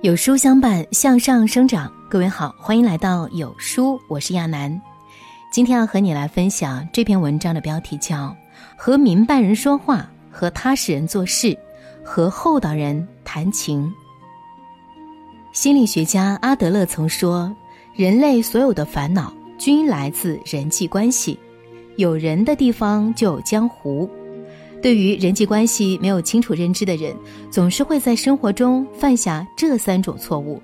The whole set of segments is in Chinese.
有书相伴，向上生长。各位好，欢迎来到有书，我是亚楠。今天要和你来分享这篇文章的标题叫《和明白人说话，和踏实人做事，和厚道人谈情》。心理学家阿德勒曾说：“人类所有的烦恼均来自人际关系，有人的地方就有江湖。”对于人际关系没有清楚认知的人，总是会在生活中犯下这三种错误：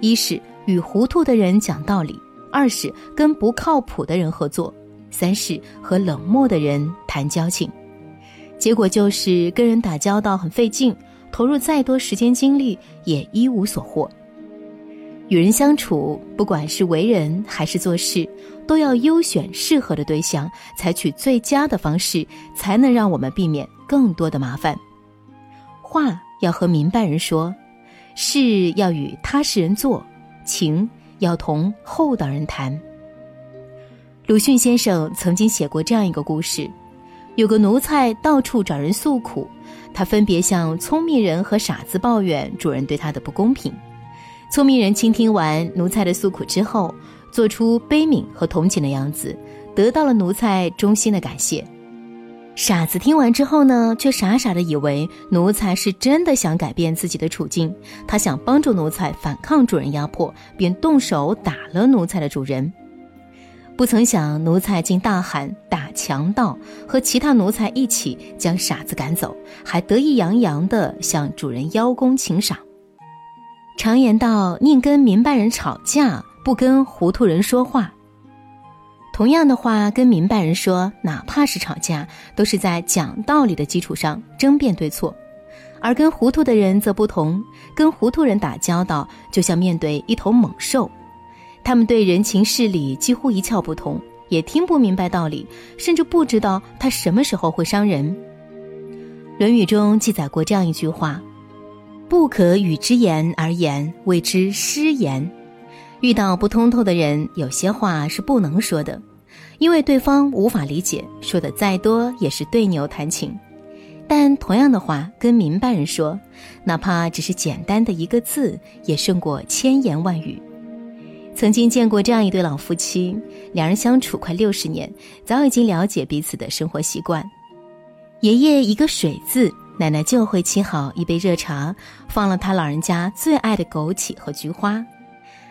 一是与糊涂的人讲道理；二是跟不靠谱的人合作；三是和冷漠的人谈交情。结果就是跟人打交道很费劲，投入再多时间精力也一无所获。与人相处，不管是为人还是做事，都要优选适合的对象，采取最佳的方式，才能让我们避免更多的麻烦。话要和明白人说，事要与踏实人做，情要同厚道人谈。鲁迅先生曾经写过这样一个故事：有个奴才到处找人诉苦，他分别向聪明人和傻子抱怨主人对他的不公平。聪明人倾听完奴才的诉苦之后，做出悲悯和同情的样子，得到了奴才衷心的感谢。傻子听完之后呢，却傻傻的以为奴才是真的想改变自己的处境，他想帮助奴才反抗主人压迫，便动手打了奴才的主人。不曾想，奴才竟大喊“打强盗”，和其他奴才一起将傻子赶走，还得意洋洋地向主人邀功请赏。常言道：“宁跟明白人吵架，不跟糊涂人说话。”同样的话，跟明白人说，哪怕是吵架，都是在讲道理的基础上争辩对错；而跟糊涂的人则不同，跟糊涂人打交道，就像面对一头猛兽，他们对人情事理几乎一窍不通，也听不明白道理，甚至不知道他什么时候会伤人。《论语》中记载过这样一句话。不可与之言而言，谓之失言。遇到不通透的人，有些话是不能说的，因为对方无法理解，说的再多也是对牛弹琴。但同样的话跟明白人说，哪怕只是简单的一个字，也胜过千言万语。曾经见过这样一对老夫妻，两人相处快六十年，早已经了解彼此的生活习惯。爷爷一个水字。奶奶就会沏好一杯热茶，放了他老人家最爱的枸杞和菊花。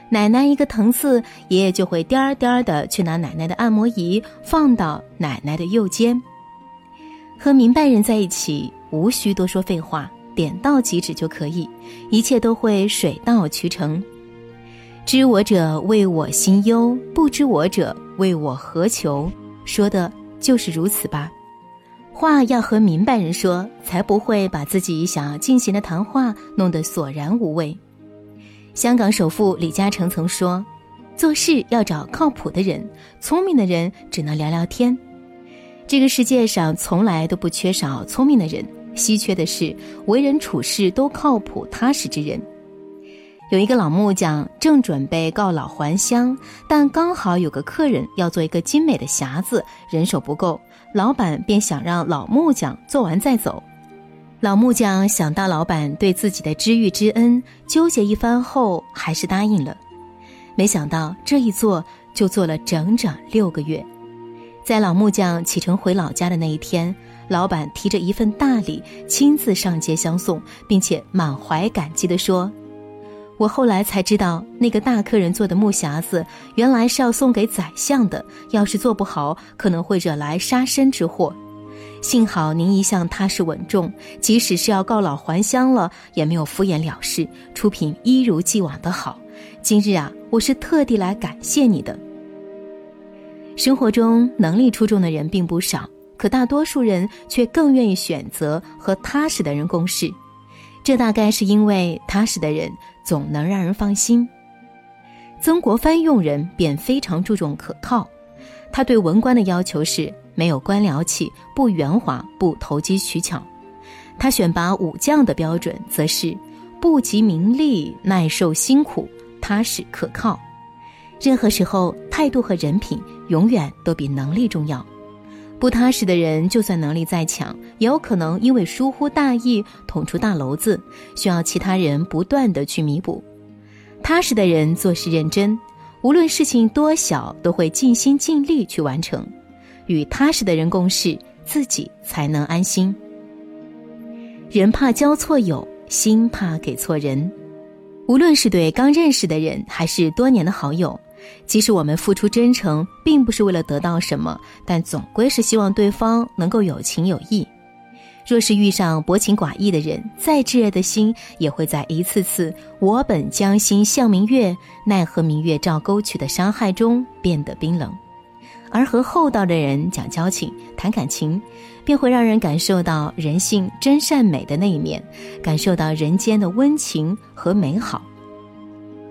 奶奶一个疼刺，爷爷就会颠儿颠儿的去拿奶奶的按摩仪，放到奶奶的右肩。和明白人在一起，无需多说废话，点到即止就可以，一切都会水到渠成。知我者为我心忧，不知我者为我何求？说的就是如此吧。话要和明白人说，才不会把自己想要进行的谈话弄得索然无味。香港首富李嘉诚曾说：“做事要找靠谱的人，聪明的人只能聊聊天。这个世界上从来都不缺少聪明的人，稀缺的是为人处事都靠谱踏实之人。”有一个老木匠正准备告老还乡，但刚好有个客人要做一个精美的匣子，人手不够。老板便想让老木匠做完再走，老木匠想到老板对自己的知遇之恩，纠结一番后还是答应了。没想到这一做就做了整整六个月，在老木匠启程回老家的那一天，老板提着一份大礼亲自上街相送，并且满怀感激地说。我后来才知道，那个大客人做的木匣子原来是要送给宰相的。要是做不好，可能会惹来杀身之祸。幸好您一向踏实稳重，即使是要告老还乡了，也没有敷衍了事，出品一如既往的好。今日啊，我是特地来感谢你的。生活中能力出众的人并不少，可大多数人却更愿意选择和踏实的人共事。这大概是因为踏实的人。总能让人放心。曾国藩用人便非常注重可靠，他对文官的要求是没有官僚气、不圆滑、不投机取巧。他选拔武将的标准则是不急名利、耐受辛苦、踏实可靠。任何时候，态度和人品永远都比能力重要。不踏实的人，就算能力再强，也有可能因为疏忽大意捅出大娄子，需要其他人不断的去弥补。踏实的人做事认真，无论事情多小，都会尽心尽力去完成。与踏实的人共事，自己才能安心。人怕交错友，心怕给错人。无论是对刚认识的人，还是多年的好友。即使我们付出真诚，并不是为了得到什么，但总归是希望对方能够有情有义。若是遇上薄情寡义的人，再炙热的心也会在一次次“我本将心向明月，奈何明月照沟渠”的伤害中变得冰冷。而和厚道的人讲交情、谈感情，便会让人感受到人性真善美的那一面，感受到人间的温情和美好。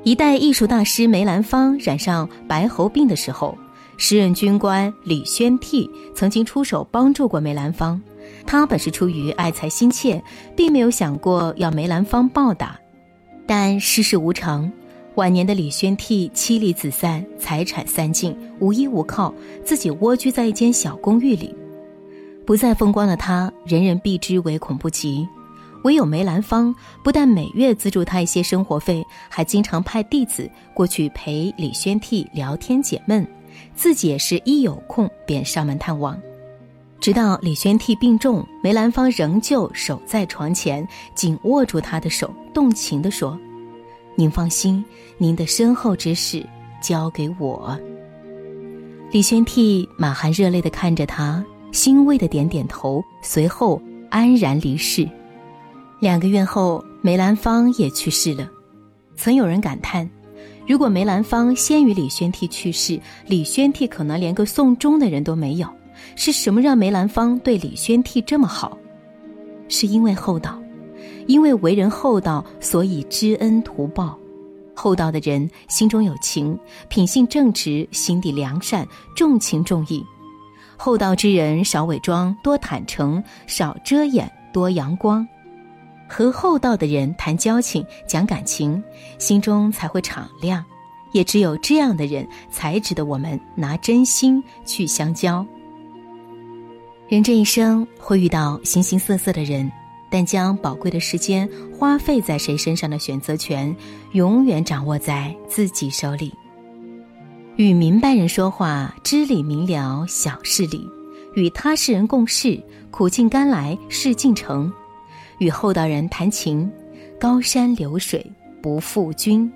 一代艺术大师梅兰芳染上白喉病的时候，时任军官李宣替曾经出手帮助过梅兰芳。他本是出于爱才心切，并没有想过要梅兰芳报答。但世事无常，晚年的李宣替妻离子散，财产散尽，无依无靠，自己蜗居在一间小公寓里。不再风光的他，人人避之唯恐不及。唯有梅兰芳不但每月资助他一些生活费，还经常派弟子过去陪李宣惕聊天解闷，自己也是一有空便上门探望。直到李宣惕病重，梅兰芳仍旧守在床前，紧握住他的手，动情地说：“您放心，您的身后之事交给我。”李宣惕满含热泪地看着他，欣慰地点点头，随后安然离世。两个月后，梅兰芳也去世了。曾有人感叹：如果梅兰芳先于李宣惕去世，李宣惕可能连个送终的人都没有。是什么让梅兰芳对李宣惕这么好？是因为厚道，因为为人厚道，所以知恩图报。厚道的人心中有情，品性正直，心地良善，重情重义。厚道之人少伪装，多坦诚，少遮掩，多阳光。和厚道的人谈交情、讲感情，心中才会敞亮。也只有这样的人，才值得我们拿真心去相交。人这一生会遇到形形色色的人，但将宝贵的时间花费在谁身上的选择权，永远掌握在自己手里。与明白人说话，知理明了，小事理；与他世人共事，苦尽甘来，事竟成。与厚道人谈情，高山流水不负君。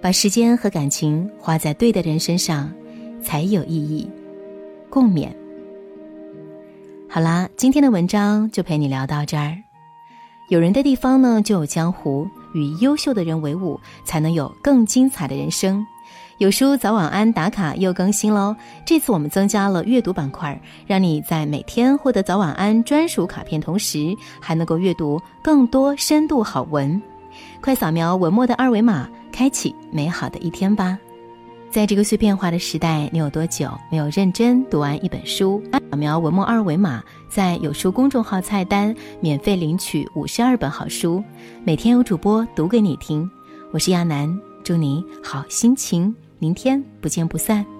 把时间和感情花在对的人身上，才有意义。共勉。好啦，今天的文章就陪你聊到这儿。有人的地方呢，就有江湖。与优秀的人为伍，才能有更精彩的人生。有书早晚安打卡又更新喽！这次我们增加了阅读板块，让你在每天获得早晚安专属卡片同时，还能够阅读更多深度好文。快扫描文末的二维码，开启美好的一天吧！在这个碎片化的时代，你有多久没有认真读完一本书？扫描文末二维码，在有书公众号菜单免费领取五十二本好书，每天有主播读给你听。我是亚楠，祝你好心情。明天不见不散。